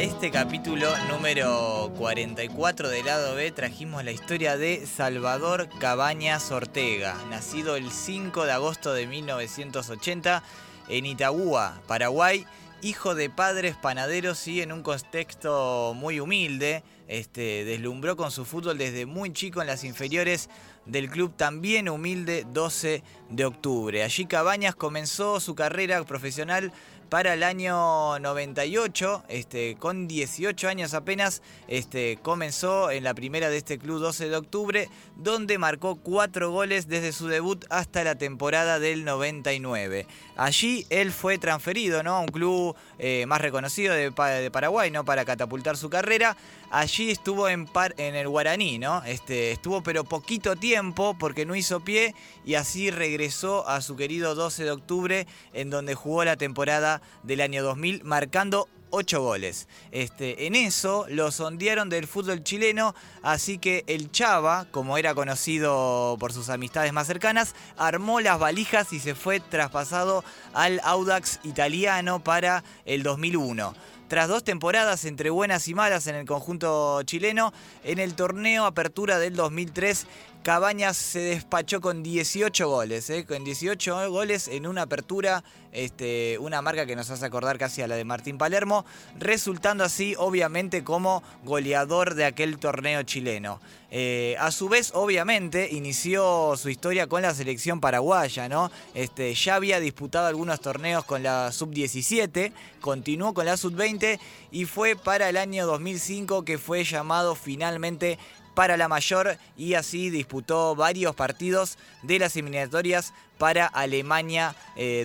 Este capítulo número 44 del lado B trajimos la historia de Salvador Cabañas Ortega, nacido el 5 de agosto de 1980 en Itagua, Paraguay, hijo de padres panaderos y en un contexto muy humilde. Este, deslumbró con su fútbol desde muy chico en las inferiores del club también humilde 12 de octubre. Allí Cabañas comenzó su carrera profesional para el año 98, este, con 18 años apenas, este, comenzó en la primera de este club 12 de octubre, donde marcó cuatro goles desde su debut hasta la temporada del 99. Allí él fue transferido ¿no? a un club eh, más reconocido de, Paraguay ¿no? para catapultar su carrera. Allí estuvo en, en el Guaraní, ¿no? Este, estuvo pero poquito tiempo porque no hizo pie y así regresó a su querido 12 de octubre en donde jugó la temporada del año 2000 marcando 8 goles. Este, en eso lo sondearon del fútbol chileno, así que el Chava, como era conocido por sus amistades más cercanas, armó las valijas y se fue traspasado al Audax italiano para el 2001. Tras dos temporadas entre buenas y malas en el conjunto chileno, en el torneo Apertura del 2003 Cabañas se despachó con 18 goles, ¿eh? con 18 goles en una apertura, este, una marca que nos hace acordar casi a la de Martín Palermo, resultando así obviamente como goleador de aquel torneo chileno. Eh, a su vez, obviamente, inició su historia con la selección paraguaya, ¿no? Este, ya había disputado algunos torneos con la sub-17, continuó con la sub-20 y fue para el año 2005 que fue llamado finalmente para la mayor y así disputó varios partidos de las eliminatorias para Alemania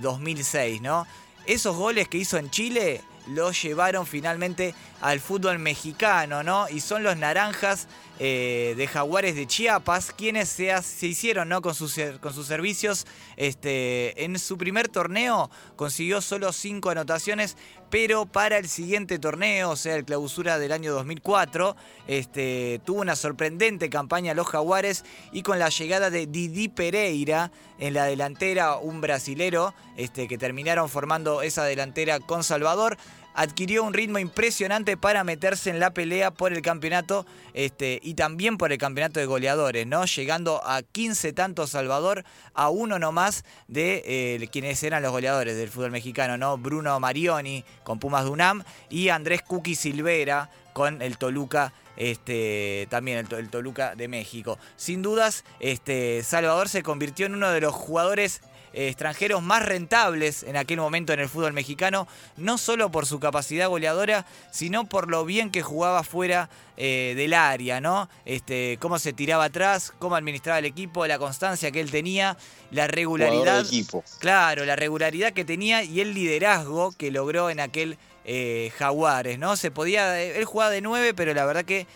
2006, eh, ¿no? Esos goles que hizo en Chile los llevaron finalmente al fútbol mexicano, ¿no? Y son los naranjas eh, de Jaguares de Chiapas, quienes se, hicieron ¿no? con, sus, con sus servicios. Este, en su primer torneo consiguió solo cinco anotaciones, pero para el siguiente torneo, o sea, el clausura del año 2004, este, tuvo una sorprendente campaña los Jaguares y con la llegada de Didi Pereira en la delantera, un brasilero, este, que terminaron formando esa delantera con Salvador adquirió un ritmo impresionante para meterse en la pelea por el campeonato este, y también por el campeonato de goleadores, ¿no? Llegando a 15 tantos Salvador, a uno nomás de eh, quienes eran los goleadores del fútbol mexicano, ¿no? Bruno Marioni con Pumas Dunam y Andrés Cuqui Silvera con el Toluca este, también el, el, Toluca de México. Sin dudas, este, Salvador se convirtió en uno de los jugadores extranjeros más rentables en aquel momento en el fútbol mexicano, no solo por su capacidad goleadora, sino por lo bien que jugaba fuera eh, del área, ¿no? Este, cómo se tiraba atrás, cómo administraba el equipo, la constancia que él tenía, la regularidad. Claro, la regularidad que tenía y el liderazgo que logró en aquel eh, Jaguares, ¿no? Se podía, él jugaba de nueve, pero la verdad que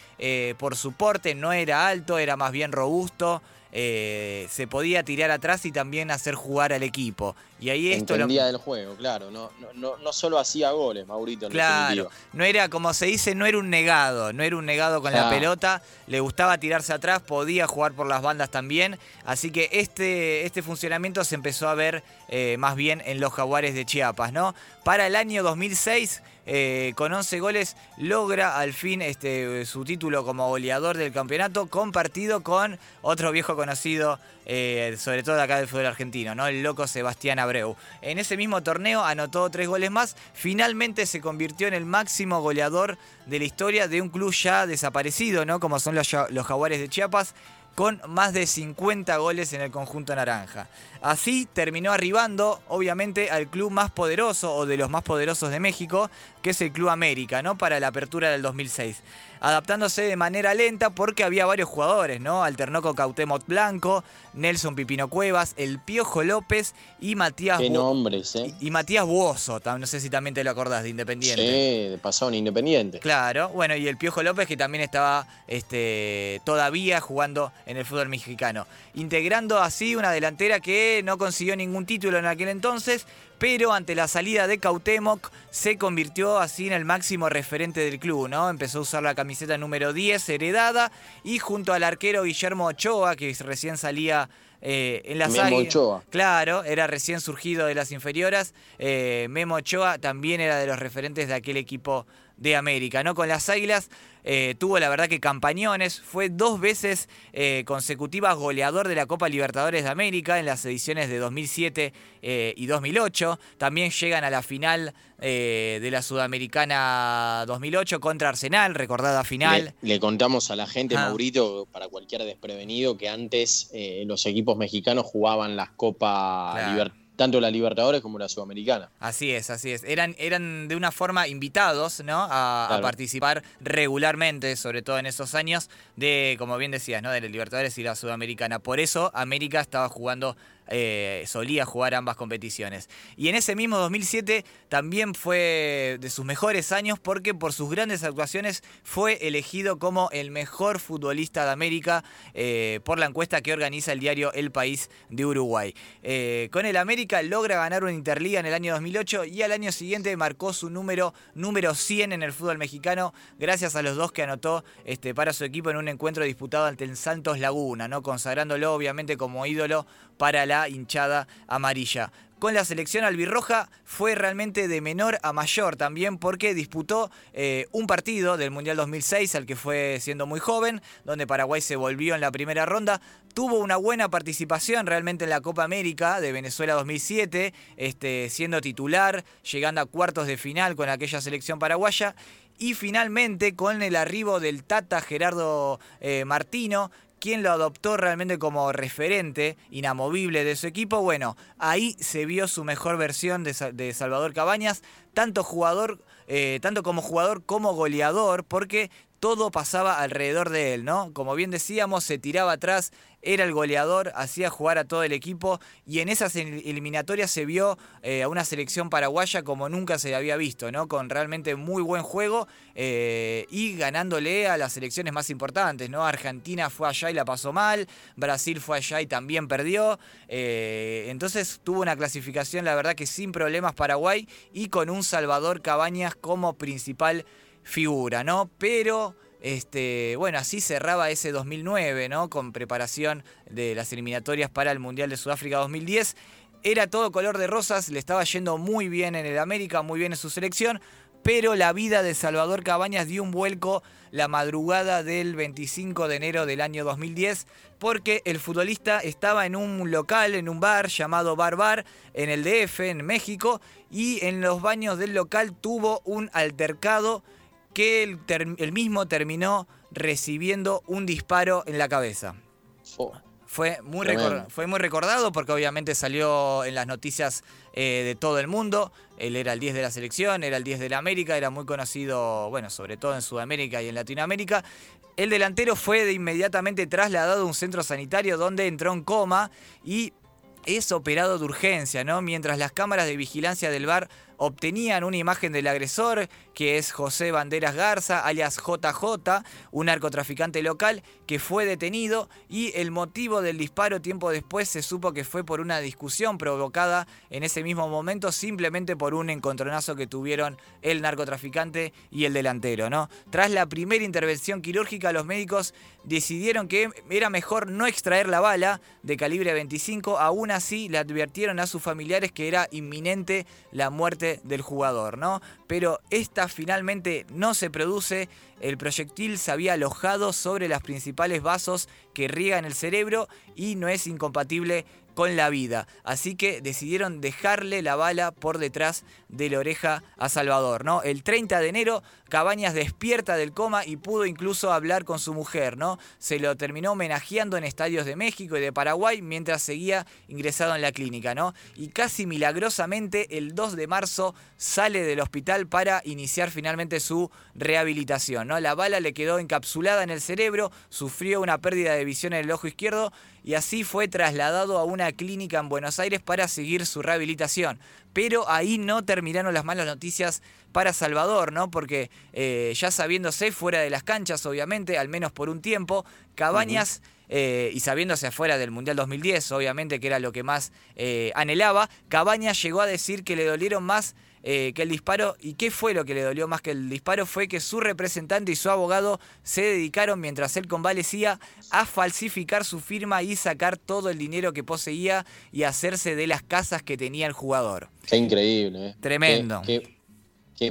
por su porte no era alto, era más bien robusto. Eh, se podía tirar atrás y también hacer jugar al equipo. Y ahí esto Entendía del juego, claro. No, no, no, solo hacía goles, Maurito. claro, no era, como se dice, no era un negado. No era un negado con la pelota. Le gustaba tirarse atrás, podía jugar por las bandas también. Así que este, este funcionamiento se empezó a ver eh, más bien en los Jaguares de Chiapas, ¿no? Para el año 2006 eh, con 11 goles, logra al fin este, su título como goleador del campeonato, compartido con otro viejo conocido, eh, sobre todo acá del fútbol argentino, ¿no? el loco Sebastián Abreu. En ese mismo torneo anotó tres goles más, finalmente se convirtió en el máximo goleador de la historia de un club ya desaparecido, ¿no? como son los, los Jaguares de Chiapas. Con más de 50 goles en el conjunto naranja. Así terminó arribando, obviamente, al club más poderoso o de los más poderosos de México, que es el Club América, ¿no? Para la apertura del 2006. Adaptándose de manera lenta porque había varios jugadores, ¿no? Alternó con Cautemoc Blanco, Nelson Pipino Cuevas, El Piojo López y Matías Qué nombres, ¿eh? y, y Matías Buoso, no sé si también te lo acordás de Independiente. Sí, de pasado en Independiente. Claro, bueno, y el Piojo López que también estaba este, todavía jugando en el fútbol mexicano. Integrando así una delantera que no consiguió ningún título en aquel entonces, pero ante la salida de Cautemoc se convirtió así en el máximo referente del club, ¿no? Empezó a usar la camiseta número 10 heredada y junto al arquero Guillermo Ochoa, que recién salía eh, en las Memo águilas. Ochoa. Claro, era recién surgido de las inferiores. Eh, Memo Ochoa también era de los referentes de aquel equipo de América, ¿no? Con las Águilas eh, tuvo la verdad que campañones, fue dos veces eh, consecutivas goleador de la Copa Libertadores de América en las ediciones de 2007 eh, y 2008. También llegan a la final de la Sudamericana 2008 contra Arsenal, recordada final. Le, le contamos a la gente, Ah. Maurito, para cualquier desprevenido, que antes eh, los equipos mexicanos jugaban las Copas, Claro. Liber- tanto la Libertadores como la Sudamericana. Así es, así es. Eran, eran de una forma invitados, ¿no? A, participar regularmente, sobre todo en esos años, de, como bien decías, ¿no? De la Libertadores y la Sudamericana. Por eso América estaba jugando, eh, solía jugar ambas competiciones. Y en ese mismo 2007 también fue de sus mejores años porque por sus grandes actuaciones fue elegido como el mejor futbolista de América eh, por la encuesta que organiza el diario El País de Uruguay. Eh, con el América logra ganar una Interliga en el año 2008 y al año siguiente marcó su número número 100 en el fútbol mexicano gracias a los dos que anotó este, para su equipo en un encuentro disputado ante el Santos Laguna, ¿no? consagrándolo obviamente como ídolo para la hinchada amarilla. Con la selección albirroja fue realmente de menor a mayor también porque disputó eh, un partido del Mundial 2006 al que fue siendo muy joven, donde Paraguay se volvió en la primera ronda. Tuvo una buena participación realmente en la Copa América de Venezuela 2007, este, siendo titular, llegando a cuartos de final con aquella selección paraguaya. Y finalmente con el arribo del Tata Gerardo eh, Martino, quien lo adoptó realmente como referente inamovible de su equipo, bueno, ahí se vio su mejor versión de Salvador Cabañas, tanto jugador, eh, tanto como jugador como goleador, porque todo pasaba alrededor de él, ¿no? Como bien decíamos, se tiraba atrás, era el goleador, hacía jugar a todo el equipo y en esas el- eliminatorias se vio eh, a una selección paraguaya como nunca se había visto, ¿no? Con realmente muy buen juego eh, y ganándole a las selecciones más importantes, ¿no? Argentina fue allá y la pasó mal, Brasil fue allá y también perdió, eh, entonces tuvo una clasificación, la verdad que sin problemas Paraguay y con un Salvador Cabañas como principal figura, ¿no? Pero este, bueno, así cerraba ese 2009, ¿no? Con preparación de las eliminatorias para el Mundial de Sudáfrica 2010. Era todo color de rosas, le estaba yendo muy bien en el América, muy bien en su selección, pero la vida de Salvador Cabañas dio un vuelco la madrugada del 25 de enero del año 2010, porque el futbolista estaba en un local, en un bar llamado Bar Bar, en el DF, en México, y en los baños del local tuvo un altercado que el, mismo terminó recibiendo un disparo en la cabeza. Fo. Fue muy, fue muy recordado porque obviamente salió en las noticias eh, de todo el mundo. Él era el 10 de la selección, era el 10 de la América, era muy conocido, bueno, sobre todo en Sudamérica y en Latinoamérica. El delantero fue de inmediatamente trasladado a un centro sanitario donde entró en coma y es operado de urgencia, ¿no? Mientras las cámaras de vigilancia del bar obtenían una imagen del agresor, que es José Banderas Garza, alias JJ, un narcotraficante local que fue detenido y el motivo del disparo tiempo después se supo que fue por una discusión provocada en ese mismo momento simplemente por un encontronazo que tuvieron el narcotraficante y el delantero, ¿no? Tras la primera intervención quirúrgica, los médicos decidieron que era mejor no extraer la bala de calibre 25, aún así le advirtieron a sus familiares que era inminente la muerte del jugador, ¿no? Pero esta finalmente no se produce, el proyectil se había alojado sobre las principales vasos que que riega en el cerebro y no es incompatible con la vida. Así que decidieron dejarle la bala por detrás de la oreja a Salvador, ¿no? El 30 de enero Cabañas despierta del coma y pudo incluso hablar con su mujer, ¿no? Se lo terminó homenajeando en estadios de México y de Paraguay mientras seguía ingresado en la clínica, ¿no? Y casi milagrosamente el 2 de marzo sale del hospital para iniciar finalmente su rehabilitación, ¿no? La bala le quedó encapsulada en el cerebro, sufrió una pérdida de visión en el ojo izquierdo y así fue trasladado a una clínica en Buenos Aires para seguir su rehabilitación. Pero ahí no terminaron las malas noticias para Salvador, ¿no? Porque eh, ya sabiéndose fuera de las canchas, obviamente, al menos por un tiempo, Cabañas... Eh, y sabiéndose afuera del Mundial 2010, obviamente que era lo que más eh, anhelaba, Cabañas llegó a decir que le dolieron más que el disparo. ¿Y qué fue lo que le dolió más que el disparo? Fue que su representante y su abogado se dedicaron, mientras él convalecía, a falsificar su firma y sacar todo el dinero que poseía y hacerse de las casas que tenía el jugador. Qué increíble. Tremendo qué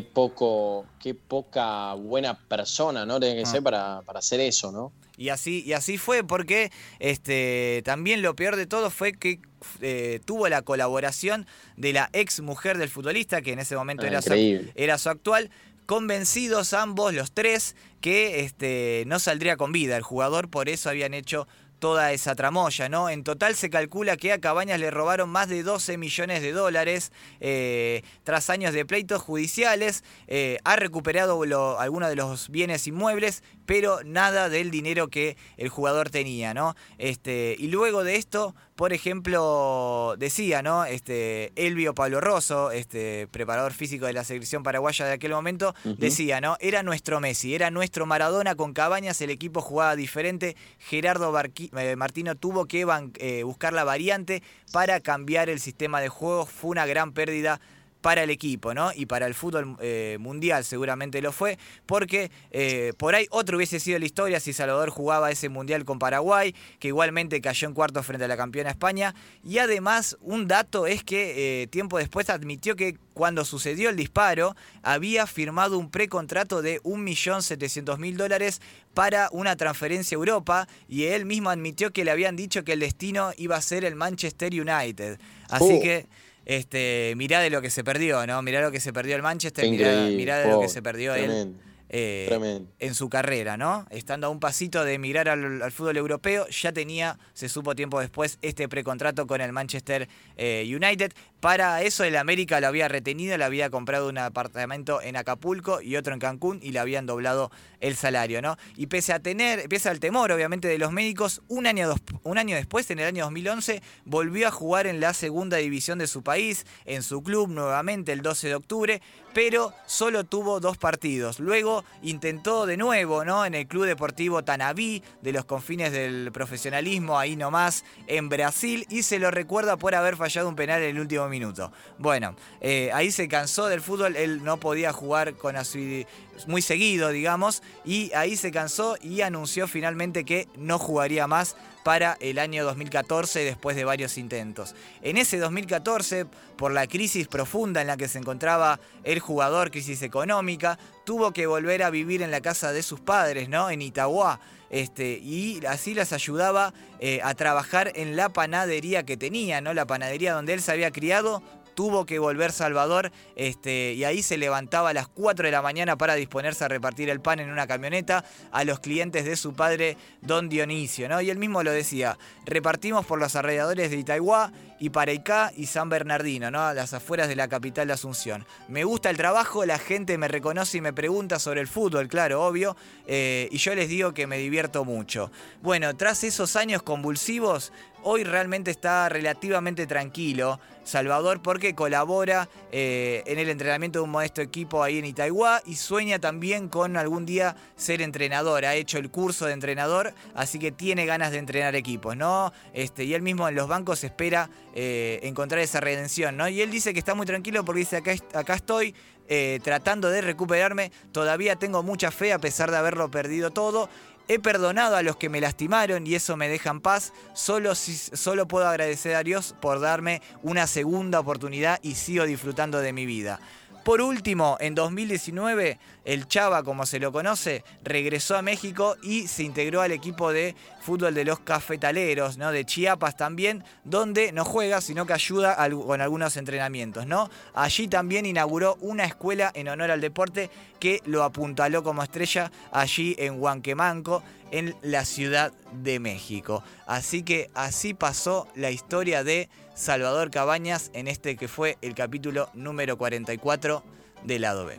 poco, qué poca buena persona, ¿no? Tiene que ah. ser para, hacer eso, ¿no? Y así, y así fue, porque este, también lo peor de todo fue que eh, tuvo la colaboración de la ex mujer del futbolista, que en ese momento ah, era, su, era su actual, convencidos ambos, los tres, que este, no saldría con vida el jugador, por eso habían hecho toda esa tramoya, ¿no? En total se calcula que a Cabañas le robaron más de 12 millones de dólares eh, tras años de pleitos judiciales. Eh, ha recuperado algunos de los bienes inmuebles, pero nada del dinero que el jugador tenía, ¿no? Este, y luego de esto, por ejemplo, decía, ¿no? Este, Elvio Pablo Rosso, este, preparador físico de la selección paraguaya de aquel momento, decía, ¿no? Era nuestro Messi, era nuestro Maradona con Cabañas, el equipo jugaba diferente. Gerardo eh, Martino tuvo que eh, buscar la variante para cambiar el sistema de juego. Fue una gran pérdida para el equipo, ¿no? Y para el fútbol eh, mundial seguramente lo fue, porque eh, por ahí otro hubiese sido la historia si Salvador jugaba ese mundial con Paraguay, que igualmente cayó en cuartos frente a la campeona España. Y además, un dato es que eh, tiempo después admitió que cuando sucedió el disparo, había firmado un precontrato de 1.700.000 dólares para una transferencia a Europa y él mismo admitió que le habían dicho que el destino iba a ser el Manchester United. Así oh. que este, mirá de lo que se perdió, ¿no? Mirá lo que se perdió el Manchester, mirá, de lo que se perdió él. Eh, en su carrera, ¿no? Estando a un pasito de emigrar al, fútbol europeo, ya tenía, se supo tiempo después, este precontrato con el Manchester eh, United. Para eso el América lo había retenido, le había comprado un apartamento en Acapulco y otro en Cancún y le habían doblado el salario, ¿no? Y pese a tener, pese al temor obviamente de los médicos, un año, un año después, en el año 2011, volvió a jugar en la segunda división de su país, en su club nuevamente el 12 de octubre, pero solo tuvo dos partidos. Luego intentó de nuevo, ¿no? En el Club Deportivo Tanaví, de los confines del profesionalismo, ahí nomás, en Brasil, y se lo recuerda por haber fallado un penal en el último minuto. Bueno, eh, ahí se cansó del fútbol, él no podía jugar con muy seguido, digamos, y ahí se cansó y anunció finalmente que no jugaría más para el año 2014 después de varios intentos. En ese 2014, por la crisis profunda en la que se encontraba el jugador, crisis económica, tuvo que volver a vivir en la casa de sus padres, ¿no? En Itagua. Este, y así las ayudaba eh, a trabajar en la panadería que tenía, ¿no? La panadería donde él se había criado tuvo que volver Salvador este, y ahí se levantaba a las 4 de la mañana para disponerse a repartir el pan en una camioneta a los clientes de su padre, don Dionisio. ¿no? Y él mismo lo decía, repartimos por los alrededores de Itaihuá y Pareicá y San Bernardino, ¿no? a las afueras de la capital de Asunción. Me gusta el trabajo, la gente me reconoce y me pregunta sobre el fútbol, claro, obvio, eh, y yo les digo que me divierto mucho. Bueno, tras esos años convulsivos, hoy realmente está relativamente tranquilo. Salvador porque colabora eh, en el entrenamiento de un modesto equipo ahí en Itaiwá y sueña también con algún día ser entrenador. Ha hecho el curso de entrenador, así que tiene ganas de entrenar equipos, ¿no? Este, y él mismo en los bancos espera eh, encontrar esa redención, ¿no? Y él dice que está muy tranquilo porque dice acá, estoy. Eh, tratando de recuperarme, todavía tengo mucha fe a pesar de haberlo perdido todo He perdonado a los que me lastimaron y eso me deja en paz. Solo, solo puedo agradecer a Dios por darme una segunda oportunidad y sigo disfrutando de mi vida. Por último, en 2019, el Chava, como se lo conoce, regresó a México y se integró al equipo de fútbol de los cafetaleros, ¿no? De Chiapas también, donde no juega, sino que ayuda con algunos entrenamientos, ¿no? Allí también inauguró una escuela en honor al deporte que lo apuntaló como estrella allí en Huanquemanco, en la Ciudad de México. Así que así pasó la historia de Salvador Cabañas en este que fue el capítulo número 44 del lado B.